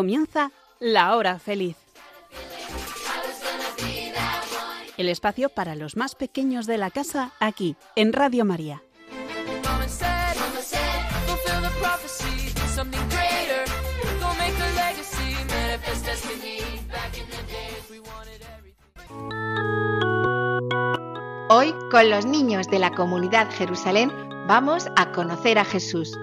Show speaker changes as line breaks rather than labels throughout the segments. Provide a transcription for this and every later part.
Comienza La Hora Feliz. El espacio para los más pequeños de la casa aquí, en Radio María.
Hoy, con los niños de la comunidad Jerusalén, vamos a conocer a Jesús.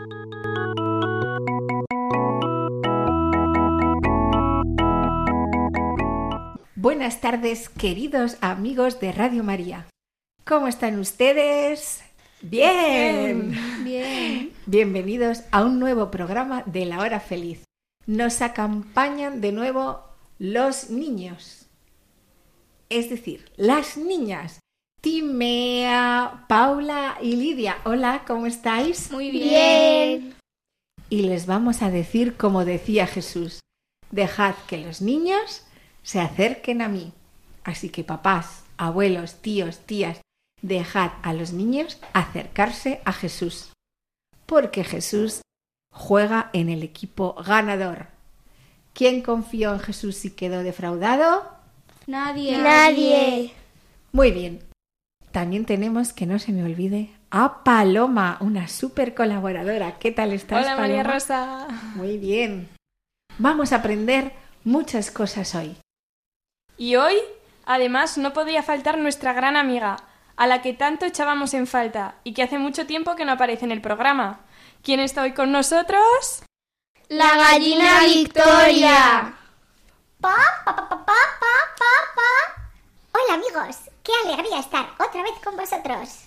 Buenas tardes, queridos amigos de Radio María. ¿Cómo están ustedes? Bien.
Bien.
Bienvenidos a un nuevo programa de La Hora Feliz. Nos acompañan de nuevo los niños. Es decir, las niñas. Timea, Paula y Lidia. Hola, ¿cómo estáis?
Muy bien.
Y les vamos a decir como decía Jesús, dejad que los niños se acerquen a mí. Así que papás, abuelos, tíos, tías, dejad a los niños acercarse a Jesús. Porque Jesús juega en el equipo ganador. ¿Quién confió en Jesús y quedó defraudado?
Nadie.
Nadie.
Muy bien. También tenemos que no se me olvide a Paloma, una súper colaboradora. ¿Qué tal estás,
Hola
Paloma?
María Rosa.
Muy bien. Vamos a aprender muchas cosas hoy.
Y hoy, además, no podía faltar nuestra gran amiga, a la que tanto echábamos en falta y que hace mucho tiempo que no aparece en el programa. ¿Quién está hoy con nosotros?
La gallina Victoria.
Pa, pa, pa, pa, pa, pa, pa, pa. Hola amigos, qué alegría estar otra vez con vosotros.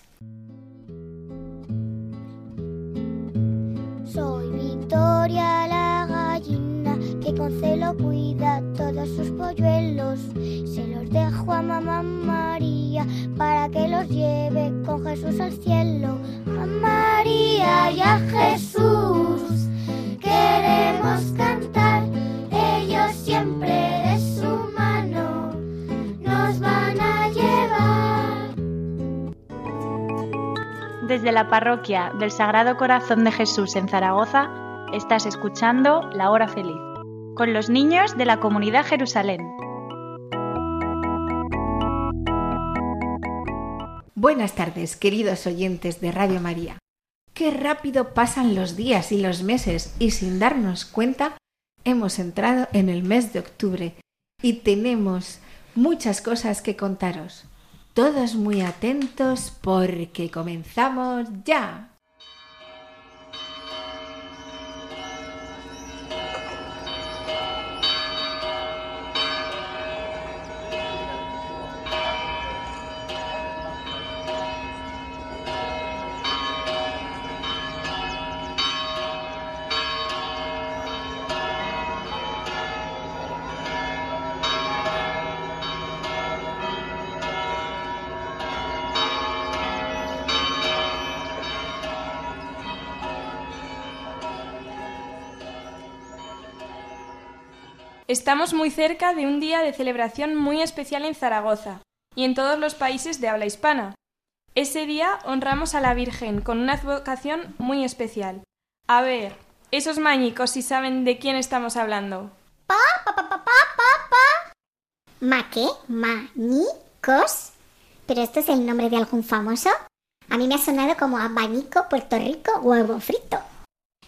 Soy Victoria la gallina que con celo cuida todos sus polluelos. Se los dejo a mamá María para que los lleve con Jesús al cielo. A María y a Jesús queremos cantar. Ellos siempre de su mano nos van a llevar.
Desde la parroquia del Sagrado Corazón de Jesús en Zaragoza, estás escuchando La Hora Feliz, con los niños de la comunidad Jerusalén.
Buenas tardes, queridos oyentes de Radio María. Qué rápido pasan los días y los meses y sin darnos cuenta hemos entrado en el mes de octubre y tenemos muchas cosas que contaros. Todos muy atentos porque comenzamos ya.
Estamos muy cerca de un día de celebración muy especial en Zaragoza y en todos los países de habla hispana. Ese día honramos a la Virgen con una advocación muy especial. A ver, esos mañicos si saben de quién estamos hablando.
Pa, pa, pa, pa, pa, pa, pa. ¿Ma qué? ¿Mañicos? ¿Pero esto es el nombre de algún famoso? A mí me ha sonado como abanico, Puerto Rico, huevo frito.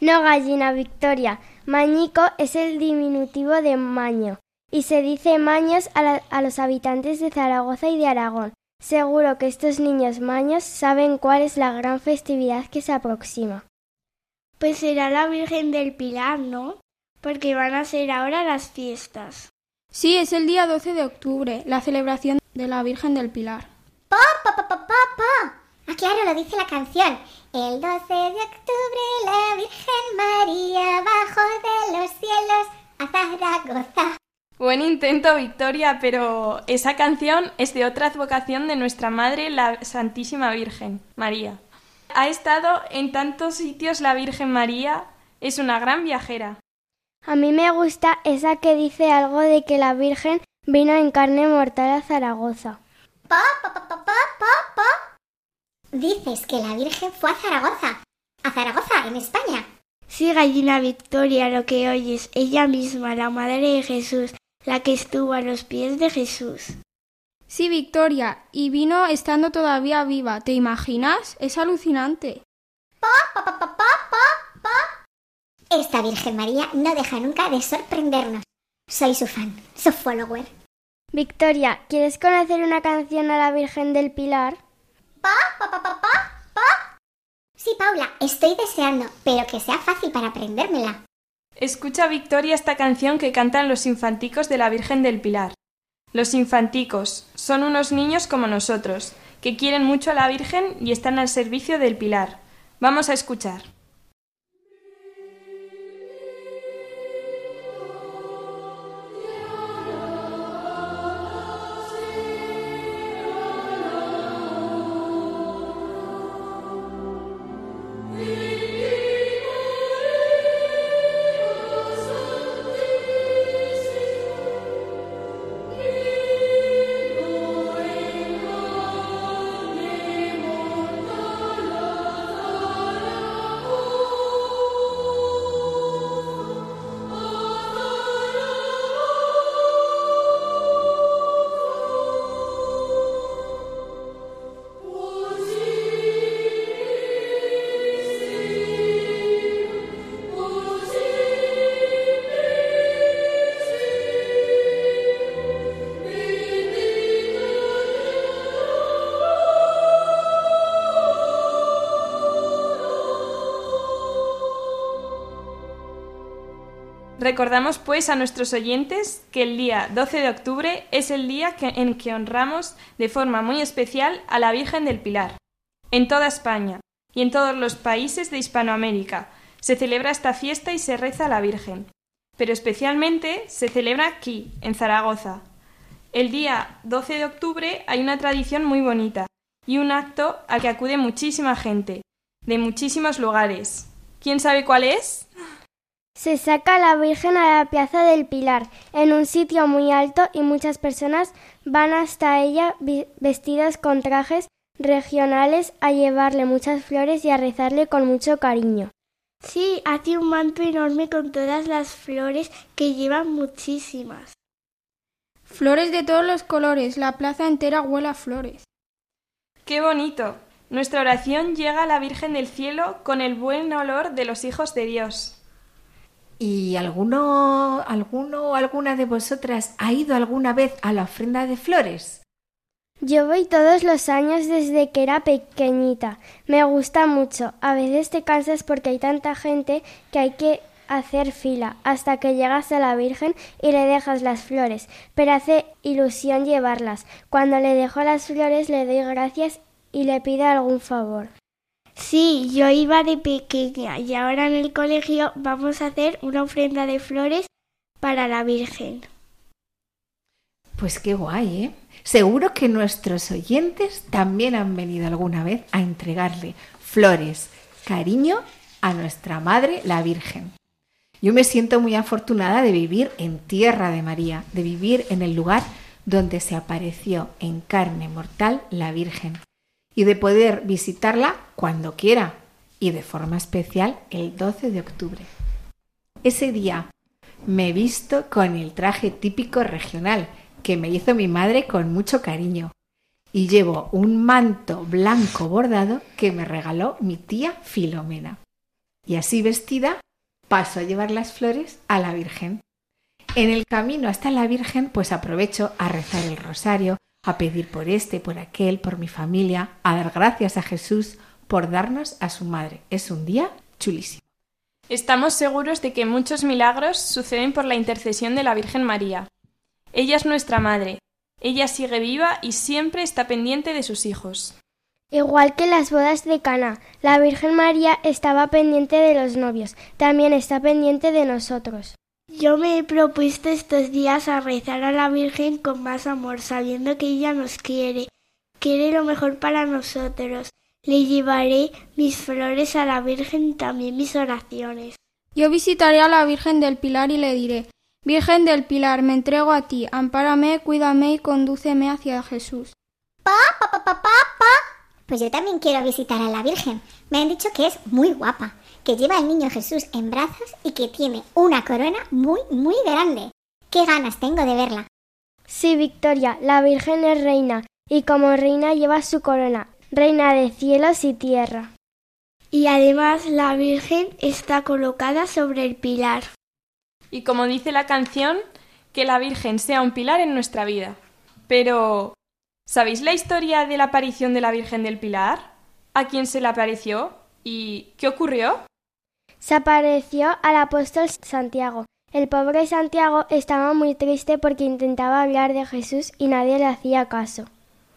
No, gallina Victoria. Mañico es el diminutivo de maño y se dice maños a, la- a los habitantes de Zaragoza y de Aragón. Seguro que estos niños maños saben cuál es la gran festividad que se aproxima.
Pues será la Virgen del Pilar, ¿no? Porque van a ser ahora las fiestas.
Sí, es el día 12 de octubre, la celebración de la Virgen del Pilar.
Pa, pa, pa, pa, pa, pa. Ah, claro, lo dice la canción. El 12 de octubre la Virgen María bajó de los cielos a Zaragoza.
Buen intento, Victoria, pero esa canción es de otra advocación de nuestra Madre, la Santísima Virgen, María. Ha estado en tantos sitios la Virgen María, es una gran viajera.
A mí me gusta esa que dice algo de que la Virgen vino en carne mortal a Zaragoza.
Pa, pa, pa, pa, pa, pa, pa. Dices que la Virgen fue a Zaragoza. A Zaragoza, en España.
Sí, gallina Victoria, lo que oyes, ella misma, la madre de Jesús, la que estuvo a los pies de Jesús.
Sí, Victoria, y vino estando todavía viva. ¿Te imaginas? Es alucinante.
Pa, pa, pa, pa, pa, pa. Esta Virgen María no deja nunca de sorprendernos. Soy su fan, su follower.
Victoria, ¿quieres conocer una canción a la Virgen del Pilar?
Pa, pa, pa, pa, pa, pa. Sí, Paula, estoy deseando, pero que sea fácil para aprendérmela.
Escucha, Victoria, esta canción que cantan los infanticos de la Virgen del Pilar. Los infanticos son unos niños como nosotros, que quieren mucho a la Virgen y están al servicio del Pilar. Vamos a escuchar. Recordamos pues a nuestros oyentes que el día 12 de octubre es el día en que honramos de forma muy especial a la Virgen del Pilar. En toda España y en todos los países de Hispanoamérica se celebra esta fiesta y se reza a la Virgen. Pero especialmente se celebra aquí, en Zaragoza. El día 12 de octubre hay una tradición muy bonita y un acto al que acude muchísima gente, de muchísimos lugares. ¿Quién sabe cuál es?
Se saca a la Virgen a la Plaza del Pilar, en un sitio muy alto, y muchas personas van hasta ella vestidas con trajes regionales a llevarle muchas flores y a rezarle con mucho cariño. Sí, hace un manto enorme con todas las flores que llevan muchísimas.
Flores de todos los colores, la plaza entera huele a flores.
¡Qué bonito! Nuestra oración llega a la Virgen del Cielo con el buen olor de los hijos de Dios.
¿Y alguno, alguno o alguna de vosotras ha ido alguna vez a la ofrenda de flores?
Yo voy todos los años desde que era pequeñita. Me gusta mucho. A veces te cansas porque hay tanta gente que hay que hacer fila hasta que llegas a la Virgen y le dejas las flores, pero hace ilusión llevarlas. Cuando le dejo las flores le doy gracias y le pido algún favor. Sí, yo iba de pequeña y ahora en el colegio vamos a hacer una ofrenda de flores para la Virgen.
Pues qué guay, ¿eh? Seguro que nuestros oyentes también han venido alguna vez a entregarle flores, cariño a nuestra Madre, la Virgen. Yo me siento muy afortunada de vivir en tierra de María, de vivir en el lugar donde se apareció en carne mortal la Virgen y de poder visitarla cuando quiera y de forma especial el 12 de octubre. Ese día me visto con el traje típico regional que me hizo mi madre con mucho cariño y llevo un manto blanco bordado que me regaló mi tía Filomena. Y así vestida paso a llevar las flores a la Virgen. En el camino hasta la Virgen pues aprovecho a rezar el rosario, a pedir por este, por aquel, por mi familia, a dar gracias a Jesús por darnos a su madre. Es un día chulísimo.
Estamos seguros de que muchos milagros suceden por la intercesión de la Virgen María. Ella es nuestra madre. Ella sigue viva y siempre está pendiente de sus hijos.
Igual que las bodas de Cana, la Virgen María estaba pendiente de los novios, también está pendiente de nosotros. Yo me he propuesto estos días a rezar a la Virgen con más amor, sabiendo que ella nos quiere, quiere lo mejor para nosotros. Le llevaré mis flores a la Virgen y también mis oraciones.
Yo visitaré a la Virgen del Pilar y le diré Virgen del Pilar, me entrego a ti, ampárame, cuídame y condúceme hacia Jesús.
Pa, pa, pa, pa, pa, pa. Pues yo también quiero visitar a la Virgen. Me han dicho que es muy guapa que lleva al niño Jesús en brazos y que tiene una corona muy, muy grande. ¡Qué ganas tengo de verla!
Sí, Victoria, la Virgen es reina y como reina lleva su corona, reina de cielos y tierra.
Y además la Virgen está colocada sobre el pilar.
Y como dice la canción, que la Virgen sea un pilar en nuestra vida. Pero, ¿sabéis la historia de la aparición de la Virgen del Pilar? ¿A quién se le apareció? ¿Y qué ocurrió?
Se apareció al apóstol Santiago. El pobre Santiago estaba muy triste porque intentaba hablar de Jesús y nadie le hacía caso.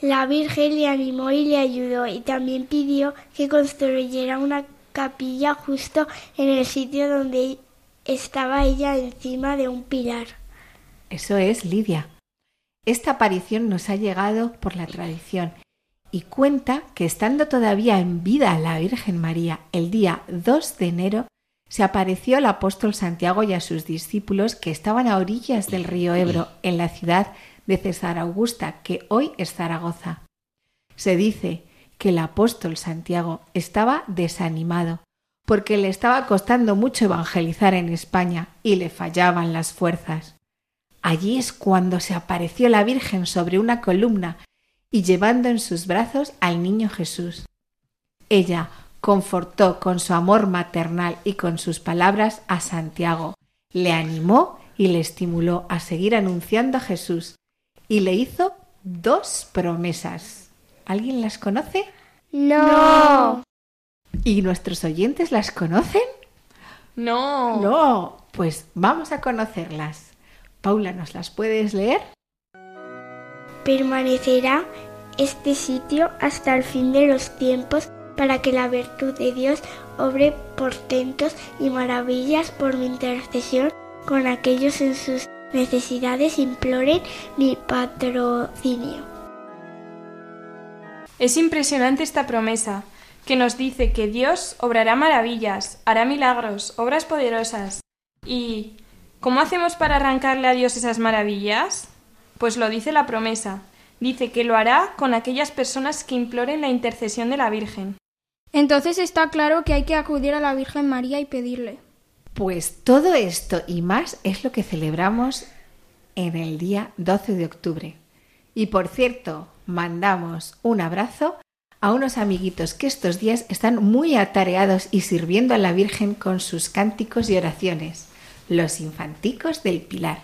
La Virgen le animó y le ayudó y también pidió que construyera una capilla justo en el sitio donde estaba ella encima de un pilar.
Eso es Lidia. Esta aparición nos ha llegado por la tradición y cuenta que estando todavía en vida la Virgen María el día 2 de enero se apareció al apóstol Santiago y a sus discípulos que estaban a orillas del río Ebro en la ciudad de César Augusta, que hoy es Zaragoza. Se dice que el apóstol Santiago estaba desanimado porque le estaba costando mucho evangelizar en España y le fallaban las fuerzas. Allí es cuando se apareció la Virgen sobre una columna y llevando en sus brazos al niño Jesús. Ella confortó con su amor maternal y con sus palabras a Santiago, le animó y le estimuló a seguir anunciando a Jesús y le hizo dos promesas. ¿Alguien las conoce?
No.
¿Y nuestros oyentes las conocen?
No.
No. Pues vamos a conocerlas. Paula, ¿nos las puedes leer?
Permanecerá este sitio hasta el fin de los tiempos para que la virtud de Dios obre portentos y maravillas por mi intercesión con aquellos en sus necesidades imploren mi patrocinio.
Es impresionante esta promesa, que nos dice que Dios obrará maravillas, hará milagros, obras poderosas. ¿Y cómo hacemos para arrancarle a Dios esas maravillas? Pues lo dice la promesa. Dice que lo hará con aquellas personas que imploren la intercesión de la Virgen.
Entonces está claro que hay que acudir a la Virgen María y pedirle.
Pues todo esto y más es lo que celebramos en el día 12 de octubre. Y por cierto, mandamos un abrazo a unos amiguitos que estos días están muy atareados y sirviendo a la Virgen con sus cánticos y oraciones, los infanticos del Pilar.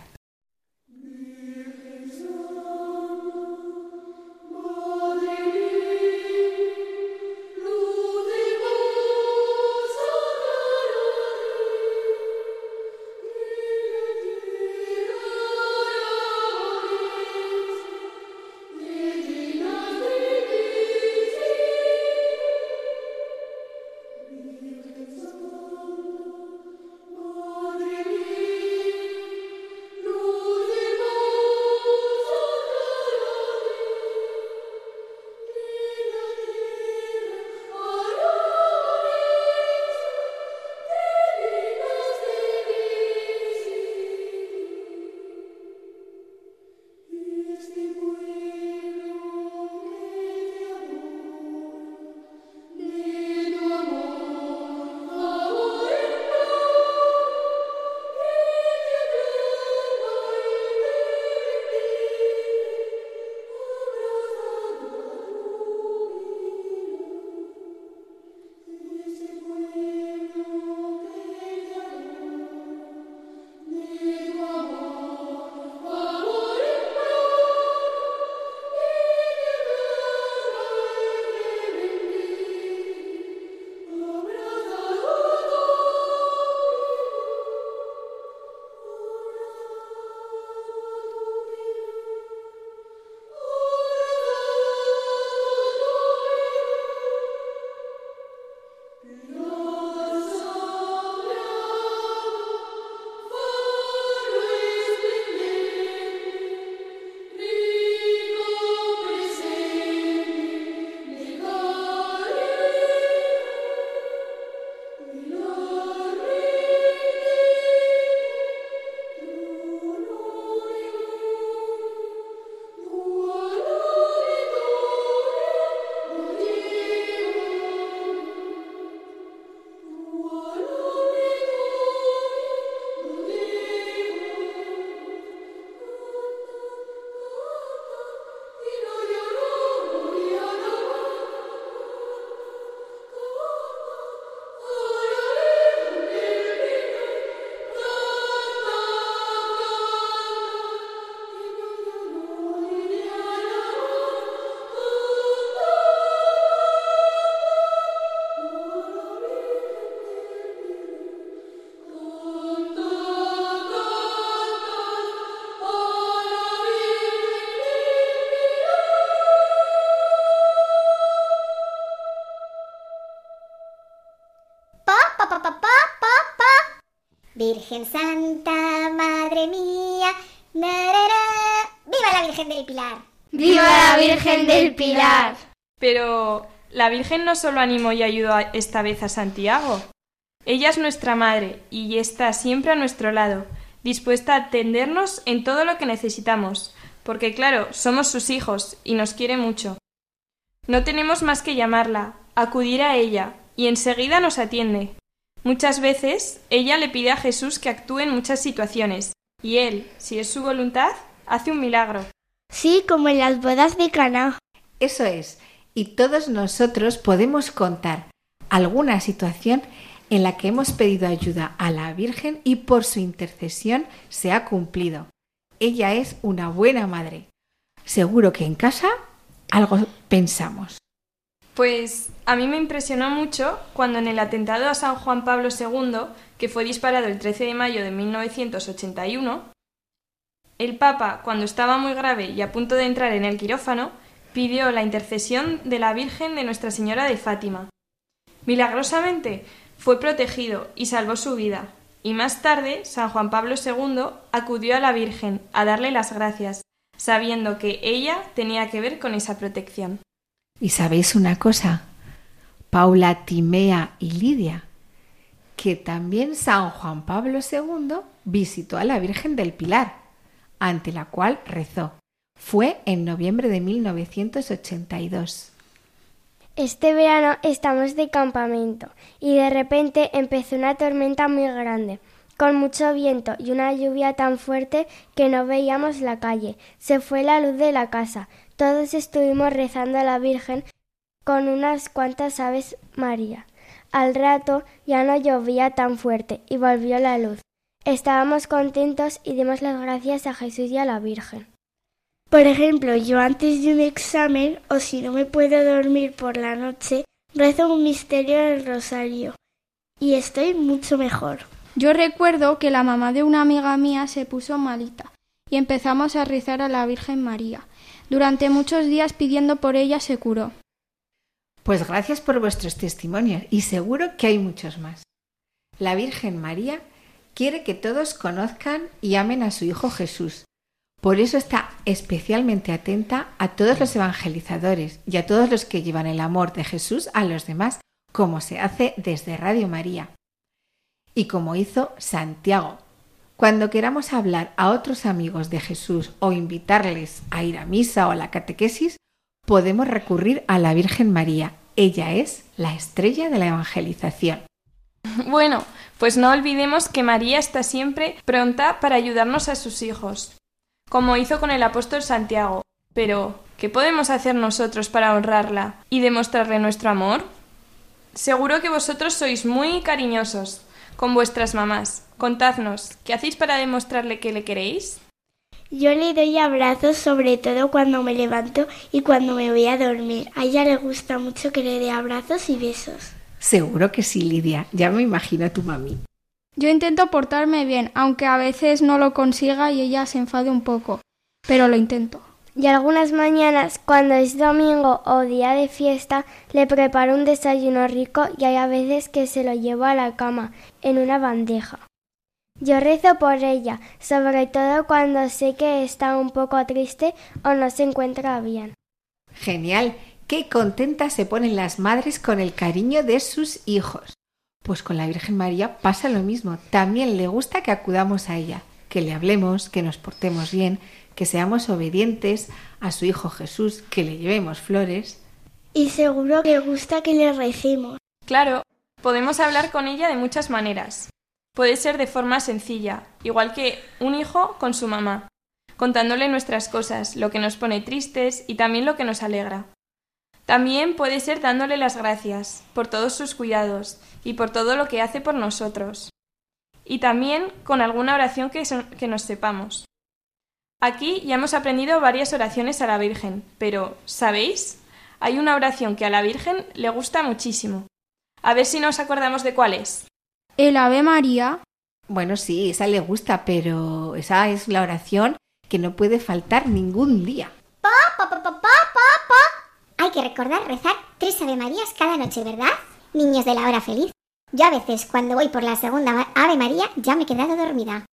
Virgen Santa, Madre mía. ¡Viva la Virgen del Pilar!
¡Viva la Virgen del Pilar!
Pero la Virgen no solo animó y ayudó esta vez a Santiago. Ella es nuestra madre y está siempre a nuestro lado, dispuesta a atendernos en todo lo que necesitamos, porque claro, somos sus hijos y nos quiere mucho. No tenemos más que llamarla, acudir a ella, y enseguida nos atiende. Muchas veces ella le pide a Jesús que actúe en muchas situaciones, y él, si es su voluntad, hace un milagro.
Sí, como en las bodas de Cana.
Eso es, y todos nosotros podemos contar alguna situación en la que hemos pedido ayuda a la Virgen y por su intercesión se ha cumplido. Ella es una buena madre. Seguro que en casa algo pensamos.
Pues a mí me impresionó mucho cuando en el atentado a San Juan Pablo II, que fue disparado el 13 de mayo de 1981, el Papa, cuando estaba muy grave y a punto de entrar en el quirófano, pidió la intercesión de la Virgen de Nuestra Señora de Fátima. Milagrosamente fue protegido y salvó su vida, y más tarde San Juan Pablo II acudió a la Virgen a darle las gracias, sabiendo que ella tenía que ver con esa protección.
¿Y sabéis una cosa? Paula, Timea y Lidia, que también San Juan Pablo II visitó a la Virgen del Pilar, ante la cual rezó. Fue en noviembre de 1982.
Este verano estamos de campamento y de repente empezó una tormenta muy grande, con mucho viento y una lluvia tan fuerte que no veíamos la calle. Se fue la luz de la casa. Todos estuvimos rezando a la Virgen con unas cuantas aves María. Al rato ya no llovía tan fuerte y volvió la luz. Estábamos contentos y dimos las gracias a Jesús y a la Virgen.
Por ejemplo, yo antes de un examen o si no me puedo dormir por la noche, rezo un misterio del rosario y estoy mucho mejor.
Yo recuerdo que la mamá de una amiga mía se puso malita y empezamos a rezar a la Virgen María. Durante muchos días pidiendo por ella se curó.
Pues gracias por vuestros testimonios y seguro que hay muchos más. La Virgen María quiere que todos conozcan y amen a su Hijo Jesús por eso está especialmente atenta a todos los evangelizadores y a todos los que llevan el amor de Jesús a los demás, como se hace desde Radio María. Y como hizo Santiago. Cuando queramos hablar a otros amigos de Jesús o invitarles a ir a misa o a la catequesis, podemos recurrir a la Virgen María. Ella es la estrella de la evangelización.
Bueno, pues no olvidemos que María está siempre pronta para ayudarnos a sus hijos como hizo con el apóstol Santiago. Pero, ¿qué podemos hacer nosotros para honrarla y demostrarle nuestro amor? Seguro que vosotros sois muy cariñosos con vuestras mamás. Contadnos, ¿qué hacéis para demostrarle que le queréis?
Yo le doy abrazos sobre todo cuando me levanto y cuando me voy a dormir. A ella le gusta mucho que le dé abrazos y besos.
Seguro que sí, Lidia. Ya me imagino a tu mami.
Yo intento portarme bien, aunque a veces no lo consiga y ella se enfade un poco, pero lo intento.
Y algunas mañanas, cuando es domingo o día de fiesta, le preparo un desayuno rico y hay a veces que se lo llevo a la cama, en una bandeja. Yo rezo por ella, sobre todo cuando sé que está un poco triste o no se encuentra bien.
Genial. Qué contentas se ponen las madres con el cariño de sus hijos. Pues con la Virgen María pasa lo mismo. También le gusta que acudamos a ella, que le hablemos, que nos portemos bien, que seamos obedientes a su Hijo Jesús, que le llevemos flores.
Y seguro que le gusta que le recemos.
Claro, podemos hablar con ella de muchas maneras. Puede ser de forma sencilla, igual que un hijo con su mamá, contándole nuestras cosas, lo que nos pone tristes y también lo que nos alegra. También puede ser dándole las gracias por todos sus cuidados y por todo lo que hace por nosotros. Y también con alguna oración que, que nos sepamos. Aquí ya hemos aprendido varias oraciones a la Virgen, pero ¿sabéis? Hay una oración que a la Virgen le gusta muchísimo. A ver si nos acordamos de cuál es.
El Ave María.
Bueno, sí, esa le gusta, pero esa es la oración que no puede faltar ningún día.
Pa, pa, pa, pa, pa, pa, Hay que recordar rezar tres Ave Marías cada noche, ¿verdad? Niños de la hora feliz. Yo a veces cuando voy por la segunda Ave María ya me he quedado dormida.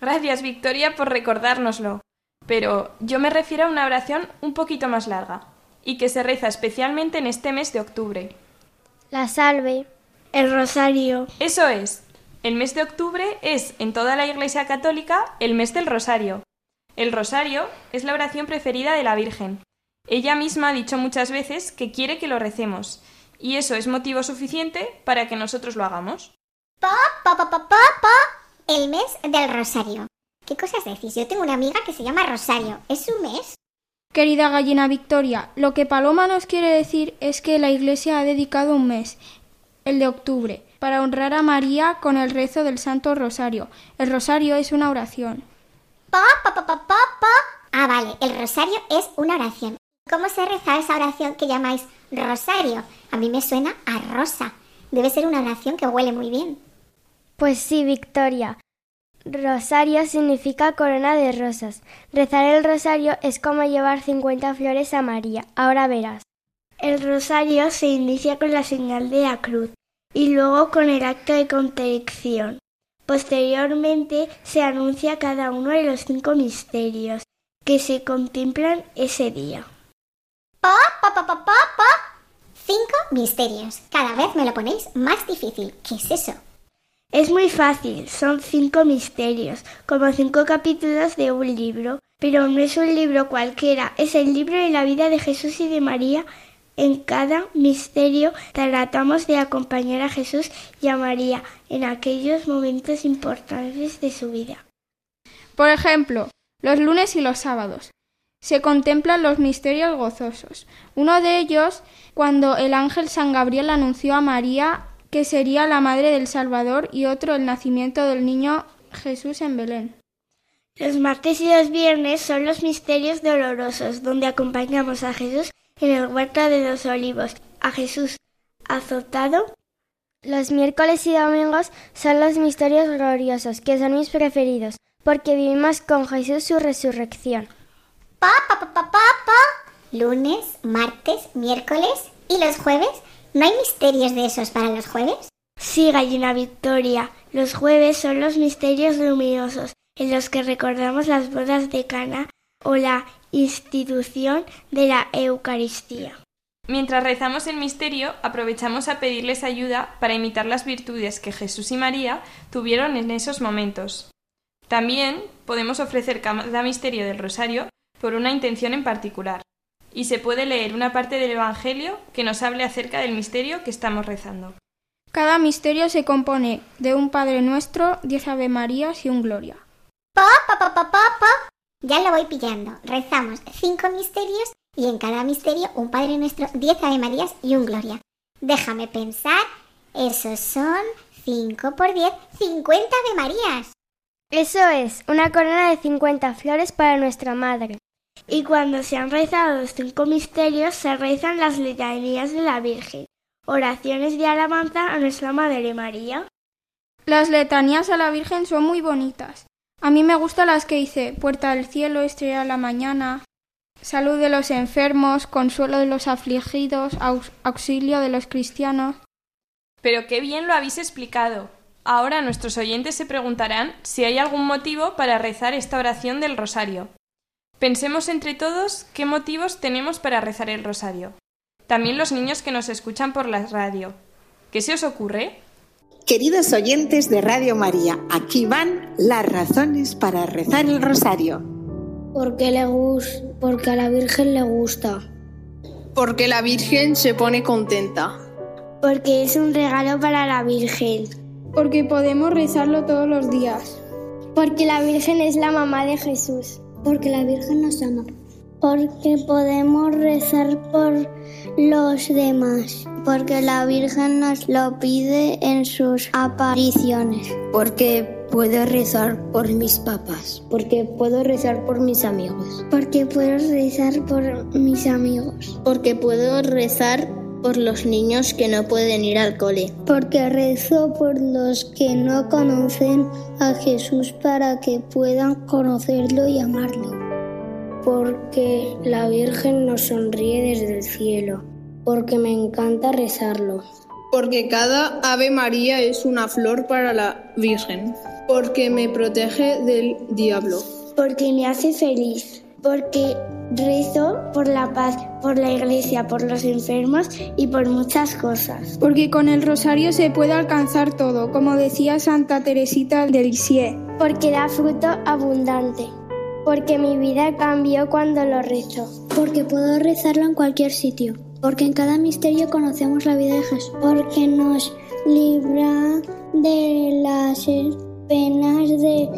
Gracias, Victoria, por recordárnoslo. Pero yo me refiero a una oración un poquito más larga y que se reza especialmente en este mes de octubre.
La salve.
El rosario.
Eso es. El mes de octubre es, en toda la Iglesia Católica, el mes del rosario. El rosario es la oración preferida de la Virgen. Ella misma ha dicho muchas veces que quiere que lo recemos, y eso es motivo suficiente para que nosotros lo hagamos.
Pa, pa, pa, pa, pa, pa. El mes del rosario. ¿Qué cosas decís? Yo tengo una amiga que se llama Rosario. ¿Es su mes?
Querida gallina Victoria, lo que Paloma nos quiere decir es que la Iglesia ha dedicado un mes, el de octubre, para honrar a María con el rezo del Santo Rosario. El rosario es una oración.
Pa, pa, pa, pa, pa, pa. Ah, vale, el rosario es una oración. ¿Cómo se reza esa oración que llamáis rosario? A mí me suena a rosa. Debe ser una oración que huele muy bien.
Pues sí, Victoria. Rosario significa corona de rosas. Rezar el rosario es como llevar 50 flores a María. Ahora verás.
El rosario se inicia con la señal de la cruz y luego con el acto de contrición. Posteriormente se anuncia cada uno de los cinco misterios que se contemplan ese día.
Pa, pa, pa, pa, pa, pa. Cinco misterios. Cada vez me lo ponéis más difícil. ¿Qué es eso?
Es muy fácil, son cinco misterios, como cinco capítulos de un libro, pero no es un libro cualquiera, es el libro de la vida de Jesús y de María. En cada misterio tratamos de acompañar a Jesús y a María en aquellos momentos importantes de su vida.
Por ejemplo, los lunes y los sábados se contemplan los misterios gozosos. Uno de ellos, cuando el ángel San Gabriel anunció a María que sería la madre del Salvador, y otro el nacimiento del niño Jesús en Belén.
Los martes y los viernes son los misterios dolorosos, donde acompañamos a Jesús en el huerto de los olivos, a Jesús azotado.
Los miércoles y domingos son los misterios gloriosos, que son mis preferidos, porque vivimos con Jesús su resurrección.
Pa, pa, pa, pa, pa, pa. Lunes, martes, miércoles y los jueves ¿No hay misterios de esos para los jueves?
Sí, gallina Victoria. Los jueves son los misterios luminosos, en los que recordamos las bodas de Cana o la institución de la Eucaristía.
Mientras rezamos el misterio, aprovechamos a pedirles ayuda para imitar las virtudes que Jesús y María tuvieron en esos momentos. También podemos ofrecer cada misterio del rosario por una intención en particular y se puede leer una parte del Evangelio que nos hable acerca del misterio que estamos rezando.
Cada misterio se compone de un Padre Nuestro, diez Ave Marías y un Gloria.
Pa, pa, pa, pa, pa, pa. Ya lo voy pillando. Rezamos cinco misterios y en cada misterio un Padre Nuestro, diez Ave Marías y un Gloria. Déjame pensar. Esos son cinco por diez, cincuenta Ave Marías.
Eso es, una corona de cincuenta flores para nuestra Madre.
Y cuando se han rezado los cinco misterios, se rezan las letanías de la Virgen, oraciones de alabanza a nuestra Madre María.
Las letanías a la Virgen son muy bonitas. A mí me gustan las que dice Puerta del cielo, estrella de la mañana, salud de los enfermos, consuelo de los afligidos, auxilio de los cristianos.
Pero qué bien lo habéis explicado. Ahora nuestros oyentes se preguntarán si hay algún motivo para rezar esta oración del rosario. Pensemos entre todos qué motivos tenemos para rezar el rosario. También los niños que nos escuchan por la radio. ¿Qué se os ocurre?
Queridos oyentes de Radio María, aquí van las razones para rezar el rosario.
Porque le gusta, porque a la Virgen le gusta.
Porque la Virgen se pone contenta.
Porque es un regalo para la Virgen.
Porque podemos rezarlo todos los días.
Porque la Virgen es la mamá de Jesús
porque la Virgen nos ama.
Porque podemos rezar por los demás.
Porque la Virgen nos lo pide en sus apariciones.
Porque puedo rezar por mis papás.
Porque puedo rezar por mis amigos.
Porque puedo rezar por mis amigos.
Porque puedo rezar por los niños que no pueden ir al cole.
Porque rezo por los que no conocen a Jesús para que puedan conocerlo y amarlo.
Porque la Virgen nos sonríe desde el cielo. Porque me encanta rezarlo.
Porque cada Ave María es una flor para la Virgen. Porque me protege del diablo.
Porque me hace feliz. Porque rezo por la paz, por la iglesia, por los enfermos y por muchas cosas.
Porque con el rosario se puede alcanzar todo, como decía Santa Teresita del Lisieux.
Porque da fruto abundante. Porque mi vida cambió cuando lo rezo.
Porque puedo rezarlo en cualquier sitio porque en cada misterio conocemos la vida de Jesús, porque nos libra de las penas de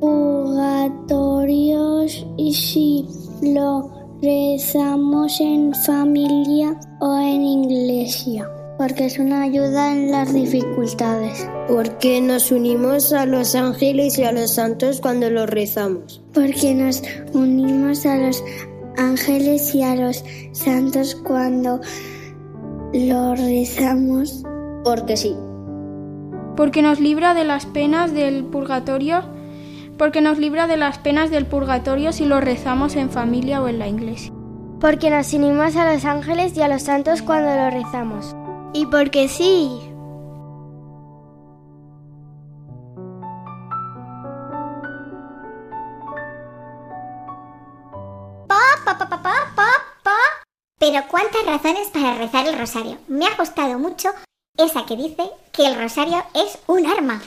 purgatorios y si lo rezamos en familia o en iglesia porque es una ayuda en las dificultades.
Porque nos unimos a los ángeles y a los santos cuando los rezamos.
Porque nos unimos a los ángeles y a los santos cuando lo rezamos.
Porque sí.
Porque nos libra de las penas del purgatorio. Porque nos libra de las penas del purgatorio si lo rezamos en familia o en la iglesia.
Porque nos unimos a los ángeles y a los santos cuando lo rezamos.
Y porque sí.
Pero cuántas razones para rezar el rosario. Me ha gustado mucho esa que dice que el rosario es un arma.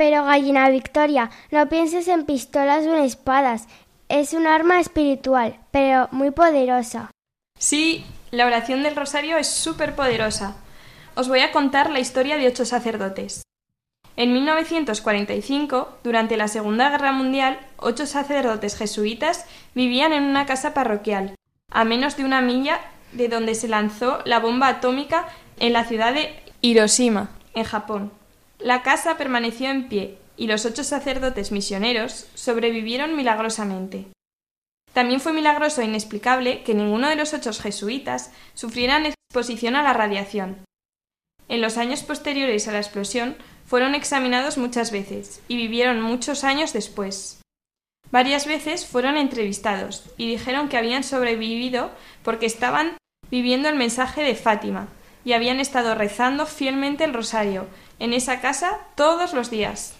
Pero gallina Victoria, no pienses en pistolas o en espadas. Es un arma espiritual, pero muy poderosa.
Sí, la oración del rosario es súper poderosa. Os voy a contar la historia de ocho sacerdotes. En 1945, durante la Segunda Guerra Mundial, ocho sacerdotes jesuitas vivían en una casa parroquial, a menos de una milla de donde se lanzó la bomba atómica en la ciudad de Hiroshima, en Japón. La casa permaneció en pie y los ocho sacerdotes misioneros sobrevivieron milagrosamente. También fue milagroso e inexplicable que ninguno de los ocho jesuitas sufrieran exposición a la radiación. En los años posteriores a la explosión fueron examinados muchas veces y vivieron muchos años después. Varias veces fueron entrevistados y dijeron que habían sobrevivido porque estaban viviendo el mensaje de Fátima y habían estado rezando fielmente el rosario en esa casa todos los días.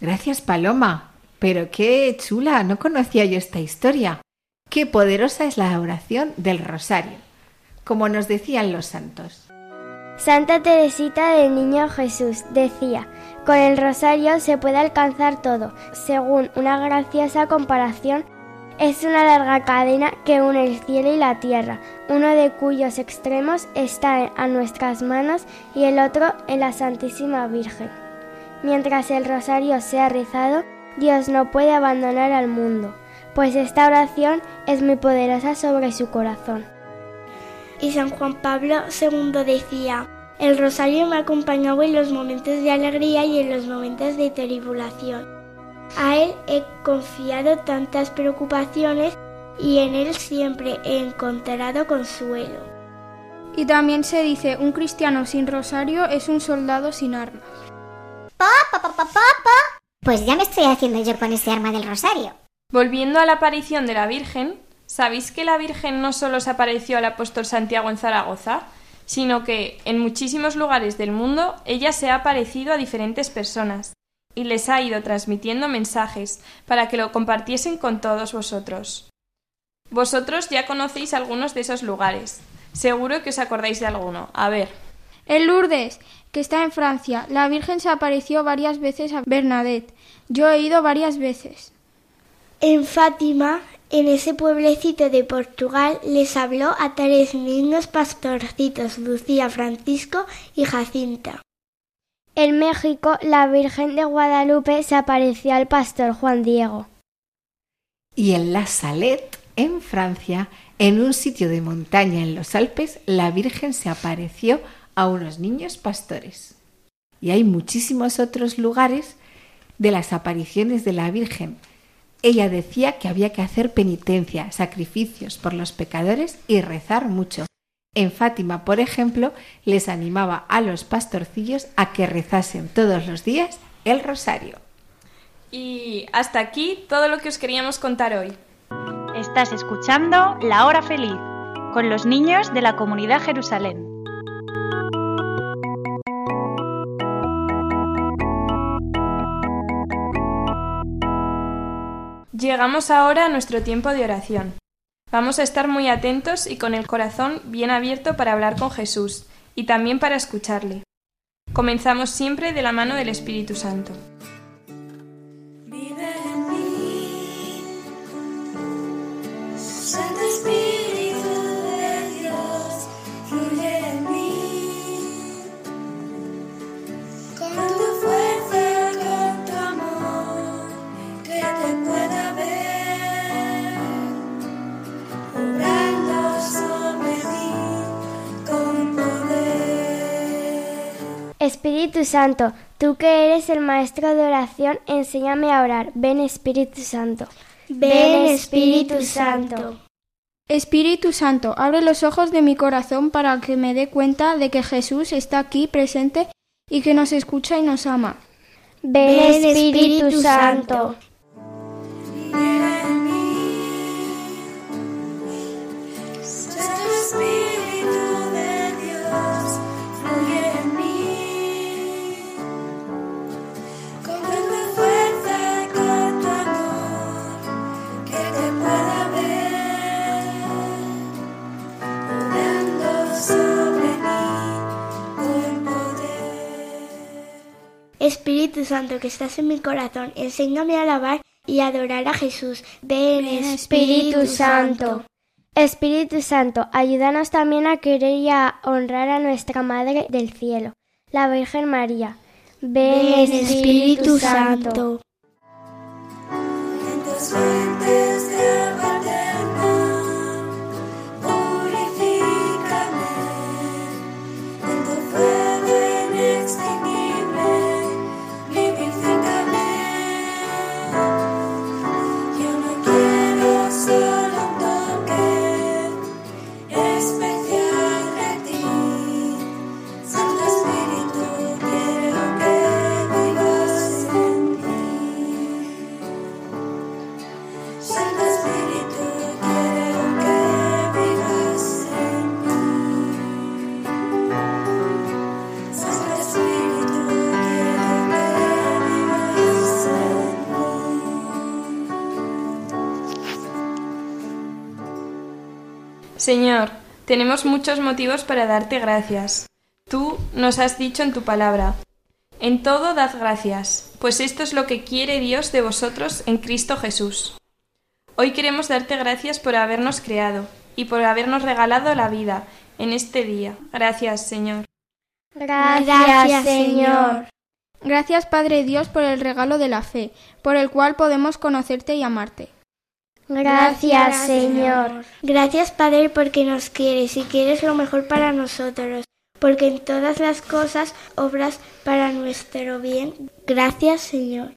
Gracias, Paloma. Pero qué chula, no conocía yo esta historia. Qué poderosa es la oración del rosario, como nos decían los santos.
Santa Teresita del Niño Jesús decía, con el rosario se puede alcanzar todo. Según una graciosa comparación, es una larga cadena que une el cielo y la tierra, uno de cuyos extremos está a nuestras manos y el otro en la Santísima Virgen. Mientras el rosario sea rezado, Dios no puede abandonar al mundo, pues esta oración es muy poderosa sobre su corazón.
Y San Juan Pablo II decía, el rosario me acompañaba en los momentos de alegría y en los momentos de tribulación. A él he confiado tantas preocupaciones y en él siempre he encontrado consuelo.
Y también se dice, un cristiano sin rosario es un soldado sin armas.
Pa, pa, pa, pa, pa, Pues ya me estoy haciendo yo con ese arma del rosario.
Volviendo a la aparición de la Virgen, ¿sabéis que la Virgen no solo se apareció al apóstol Santiago en Zaragoza, sino que en muchísimos lugares del mundo ella se ha aparecido a diferentes personas y les ha ido transmitiendo mensajes para que lo compartiesen con todos vosotros. Vosotros ya conocéis algunos de esos lugares. Seguro que os acordáis de alguno. A ver.
En Lourdes, que está en Francia, la Virgen se apareció varias veces a Bernadette. Yo he ido varias veces.
En Fátima, en ese pueblecito de Portugal, les habló a tres niños pastorcitos, Lucía, Francisco y Jacinta.
En México, la Virgen de Guadalupe se apareció al pastor Juan Diego.
Y en La Salette, en Francia, en un sitio de montaña en los Alpes, la Virgen se apareció a unos niños pastores. Y hay muchísimos otros lugares de las apariciones de la Virgen. Ella decía que había que hacer penitencia, sacrificios por los pecadores y rezar mucho. En Fátima, por ejemplo, les animaba a los pastorcillos a que rezasen todos los días el rosario.
Y hasta aquí todo lo que os queríamos contar hoy.
Estás escuchando La Hora Feliz con los niños de la comunidad Jerusalén.
Llegamos ahora a nuestro tiempo de oración. Vamos a estar muy atentos y con el corazón bien abierto para hablar con Jesús y también para escucharle. Comenzamos siempre de la mano del Espíritu Santo.
Espíritu Santo, tú que eres el maestro de oración, enséñame a orar. Ven Espíritu Santo.
Ven Espíritu Santo. Espíritu Santo, abre los ojos de mi corazón para que me dé cuenta de que Jesús está aquí presente y que nos escucha y nos ama.
Ven Espíritu Santo.
Espíritu Santo que estás en mi corazón, enséñame a alabar y adorar a Jesús. Ven, Espíritu Santo.
Espíritu Santo, ayúdanos también a querer y a honrar a nuestra Madre del Cielo, la Virgen María. Ven, Espíritu Santo.
Señor, tenemos muchos motivos para darte gracias. Tú nos has dicho en tu palabra, en todo dad gracias, pues esto es lo que quiere Dios de vosotros en Cristo Jesús. Hoy queremos darte gracias por habernos creado y por habernos regalado la vida en este día. Gracias, Señor.
Gracias, Señor.
Gracias, Padre Dios, por el regalo de la fe, por el cual podemos conocerte y amarte.
Gracias, Señor.
Gracias, Padre, porque nos quieres y quieres lo mejor para nosotros, porque en todas las cosas obras para nuestro bien. Gracias, Señor.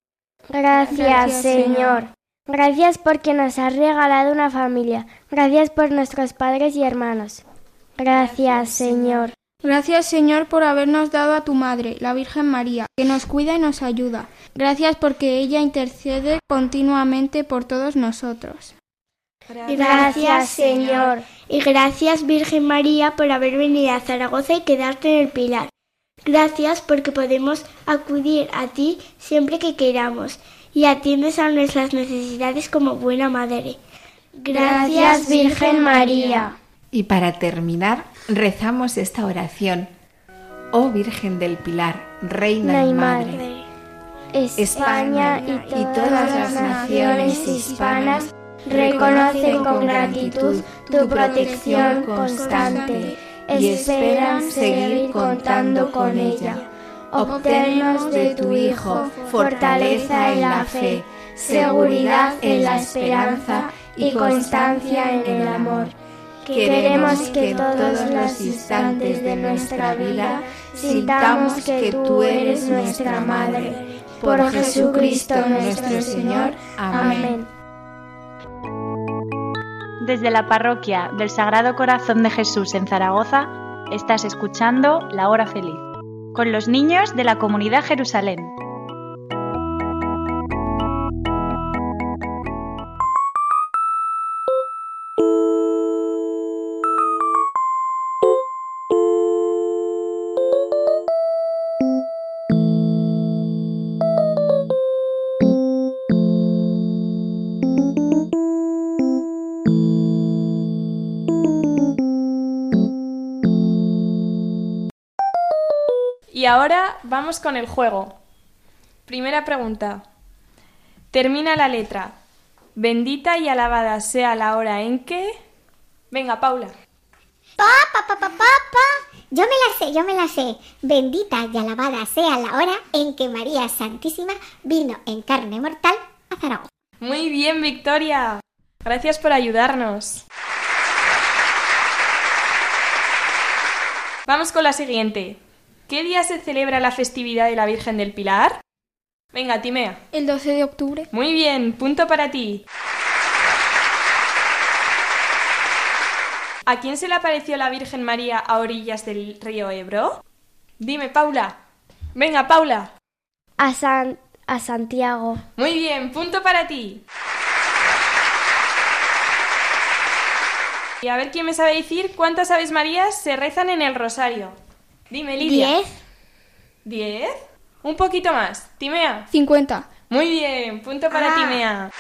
Gracias, Señor. Gracias porque nos has regalado una familia. Gracias por nuestros padres y hermanos. Gracias, Señor.
Gracias, Señor, por habernos dado a tu Madre, la Virgen María, que nos cuida y nos ayuda. Gracias porque ella intercede continuamente por todos nosotros.
Gracias, Señor.
Y gracias, Virgen María, por haber venido a Zaragoza y quedarte en el Pilar. Gracias porque podemos acudir a ti siempre que queramos y atiendes a nuestras necesidades como buena madre.
Gracias, Virgen María.
Y para terminar, rezamos esta oración. Oh Virgen del Pilar, Reina y Madre,
España y todas las naciones hispanas reconocen con gratitud tu protección constante y esperan seguir contando con ella. Obténnos de tu Hijo fortaleza en la fe, seguridad en la esperanza y constancia en el amor Queremos que todos los instantes de nuestra vida sintamos que tú eres nuestra Madre. Por Jesucristo nuestro Señor. Amén.
Desde la parroquia del Sagrado Corazón de Jesús en Zaragoza, estás escuchando La Hora Feliz, con los niños de la comunidad Jerusalén.
Ahora vamos con el juego. Primera pregunta. Termina la letra. Bendita y alabada sea la hora en que... Venga, Paula.
Pa, pa, pa, pa, Yo me la sé, yo me la sé. Bendita y alabada sea la hora en que María Santísima vino en carne mortal a Zaragoza.
Muy bien, Victoria. Gracias por ayudarnos. Vamos con la siguiente. ¿Qué día se celebra la festividad de la Virgen del Pilar? Venga, Timea.
El 12 de octubre.
Muy bien, punto para ti. ¿A quién se le apareció la Virgen María a orillas del río Ebro? Dime, Paula. Venga, Paula.
A, San a Santiago.
Muy bien, punto para ti. Y a ver quién me sabe decir cuántas Aves Marías se rezan en el rosario. Dime, Lidia.
Diez.
¿Diez? Un poquito más. Timea.
Cincuenta.
Muy bien, punto para
Ah.
Timea.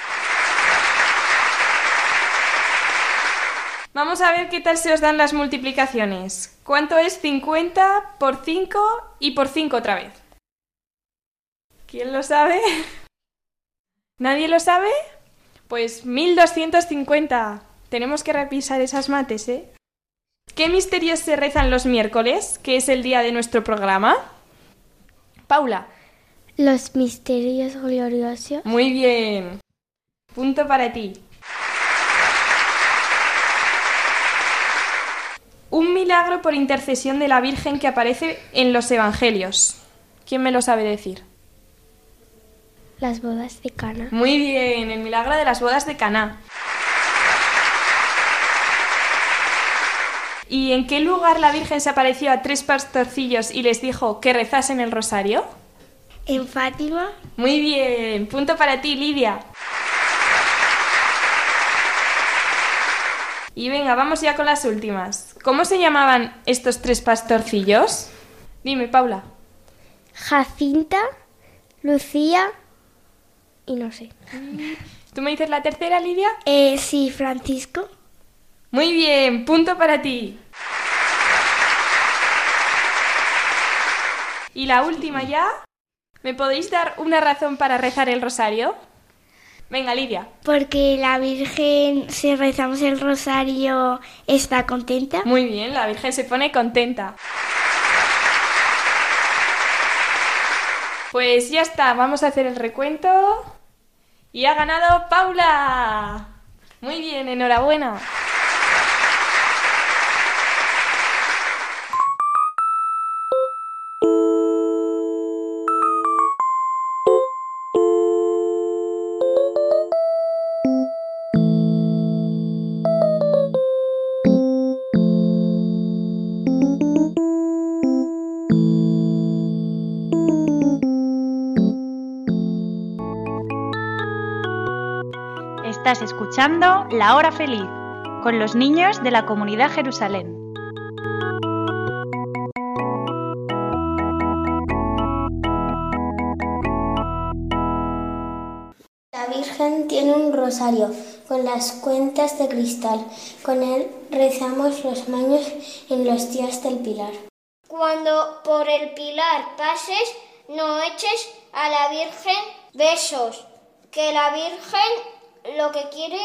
Vamos a ver qué tal se os dan las multiplicaciones. ¿Cuánto es 50 por 5 y por 5 otra vez? ¿Quién lo sabe? ¿Nadie lo sabe? Pues 1250. Tenemos que revisar esas mates, ¿eh? ¿Qué misterios se rezan los miércoles, que es el día de nuestro programa? Paula.
Los misterios gloriosos.
Muy bien. Punto para ti. Un milagro por intercesión de la Virgen que aparece en los Evangelios. ¿Quién me lo sabe decir?
Las bodas de Cana.
Muy bien, el milagro de las bodas de Caná. ¿Y en qué lugar la Virgen se apareció a tres pastorcillos y les dijo que rezasen el rosario?
En Fátima.
Muy bien, punto para ti, Lidia. Y venga, vamos ya con las últimas. ¿Cómo se llamaban estos tres pastorcillos? Dime, Paula.
Jacinta, Lucía y no sé.
¿Tú me dices la tercera, Lidia?
Eh, sí, Francisco.
Muy bien, punto para ti. Y la última ya. ¿Me podéis dar una razón para rezar el rosario? Venga, Lidia.
Porque la Virgen, si rezamos el rosario, está contenta.
Muy bien, la Virgen se pone contenta. Pues ya está, vamos a hacer el recuento. Y ha ganado Paula. Muy bien, enhorabuena.
Escuchando La Hora Feliz con los niños de la comunidad Jerusalén.
La Virgen tiene un rosario con las cuentas de cristal. Con él rezamos los maños en los días del Pilar.
Cuando por el pilar pases, no eches a la Virgen besos, que la Virgen lo que quiere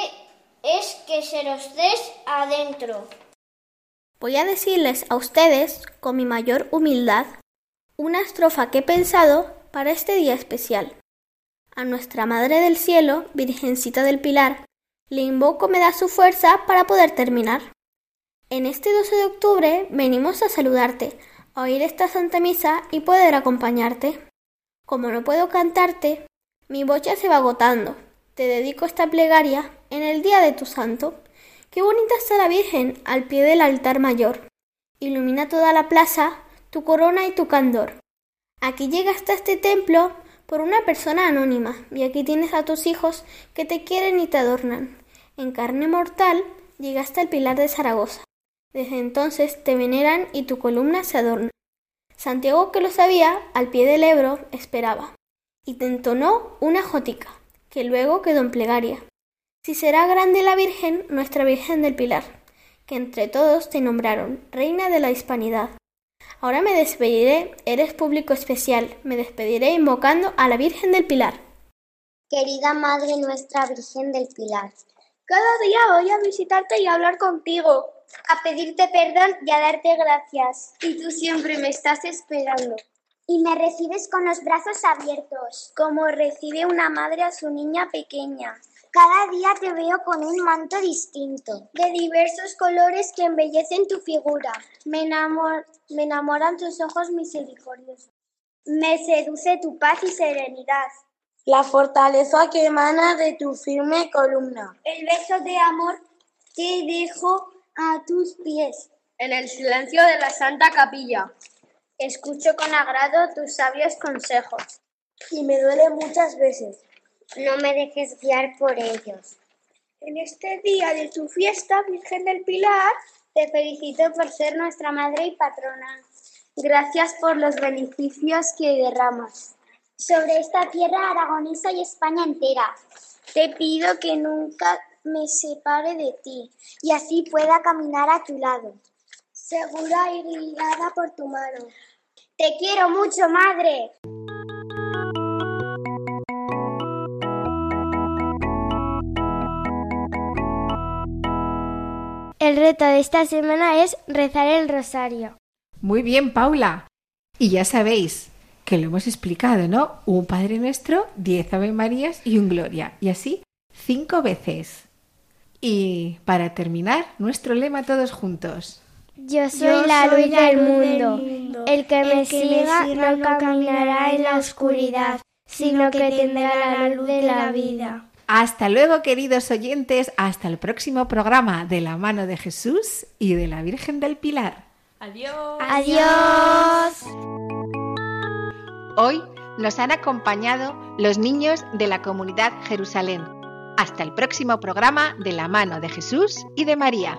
es que se los des adentro.
Voy a decirles a ustedes, con mi mayor humildad, una estrofa que he pensado para este día especial. A nuestra Madre del Cielo, Virgencita del Pilar, le invoco me da su fuerza para poder terminar. En este 12 de octubre venimos a saludarte, a oír esta Santa Misa y poder acompañarte. Como no puedo cantarte, mi ya se va agotando. Te dedico esta plegaria en el día de tu santo. Qué bonita está la Virgen al pie del altar mayor. Ilumina toda la plaza tu corona y tu candor. Aquí llega hasta este templo por una persona anónima, y aquí tienes a tus hijos que te quieren y te adornan. En carne mortal llegaste al pilar de Zaragoza. Desde entonces te veneran y tu columna se adorna. Santiago, que lo sabía, al pie del Ebro esperaba, y te entonó una jótica, que luego quedó en plegaria. Si será grande la Virgen, nuestra Virgen del Pilar, que entre todos te nombraron Reina de la Hispanidad. Ahora me despediré, eres público especial, me despediré invocando a la Virgen del Pilar.
Querida Madre nuestra Virgen del Pilar,
cada día voy a visitarte y a hablar contigo,
a pedirte perdón y a darte gracias.
Y tú siempre me estás esperando.
Y me recibes con los brazos abiertos,
como recibe una madre a su niña pequeña.
Cada día te veo con un manto distinto,
de diversos colores que embellecen tu figura. Me, me enamoran tus ojos misericordiosos. Me seduce tu paz y serenidad.
La fortaleza que emana de tu firme columna.
El beso de amor que dejo a tus pies.
En el silencio de la Santa Capilla.
Escucho con agrado tus sabios consejos.
Y me duele muchas veces
no me dejes guiar por ellos.
En este día de tu fiesta, Virgen del Pilar,
te felicito por ser nuestra madre y patrona.
Gracias por los beneficios que derramas
sobre esta tierra aragonesa y España entera.
Te pido que nunca me separe de ti
y así pueda caminar a tu lado,
segura y guiada por tu mano.
Te quiero mucho, madre.
El reto de esta semana es rezar el rosario.
Muy bien, Paula. Y ya sabéis que lo hemos explicado, ¿no? Un Padre Nuestro, diez Ave Marías y un Gloria. Y así cinco veces. Y para terminar, nuestro lema todos juntos.
Yo soy, la, luz del, mundo. El que, me, siga, no caminará en la oscuridad, sino que tendrá la luz de la vida.
Hasta luego, queridos oyentes. Hasta el próximo programa de la mano de Jesús y de la Virgen del Pilar.
Adiós.
Adiós.
Hoy nos han acompañado los niños de la comunidad Jerusalén. Hasta el próximo programa de la mano de Jesús y de María.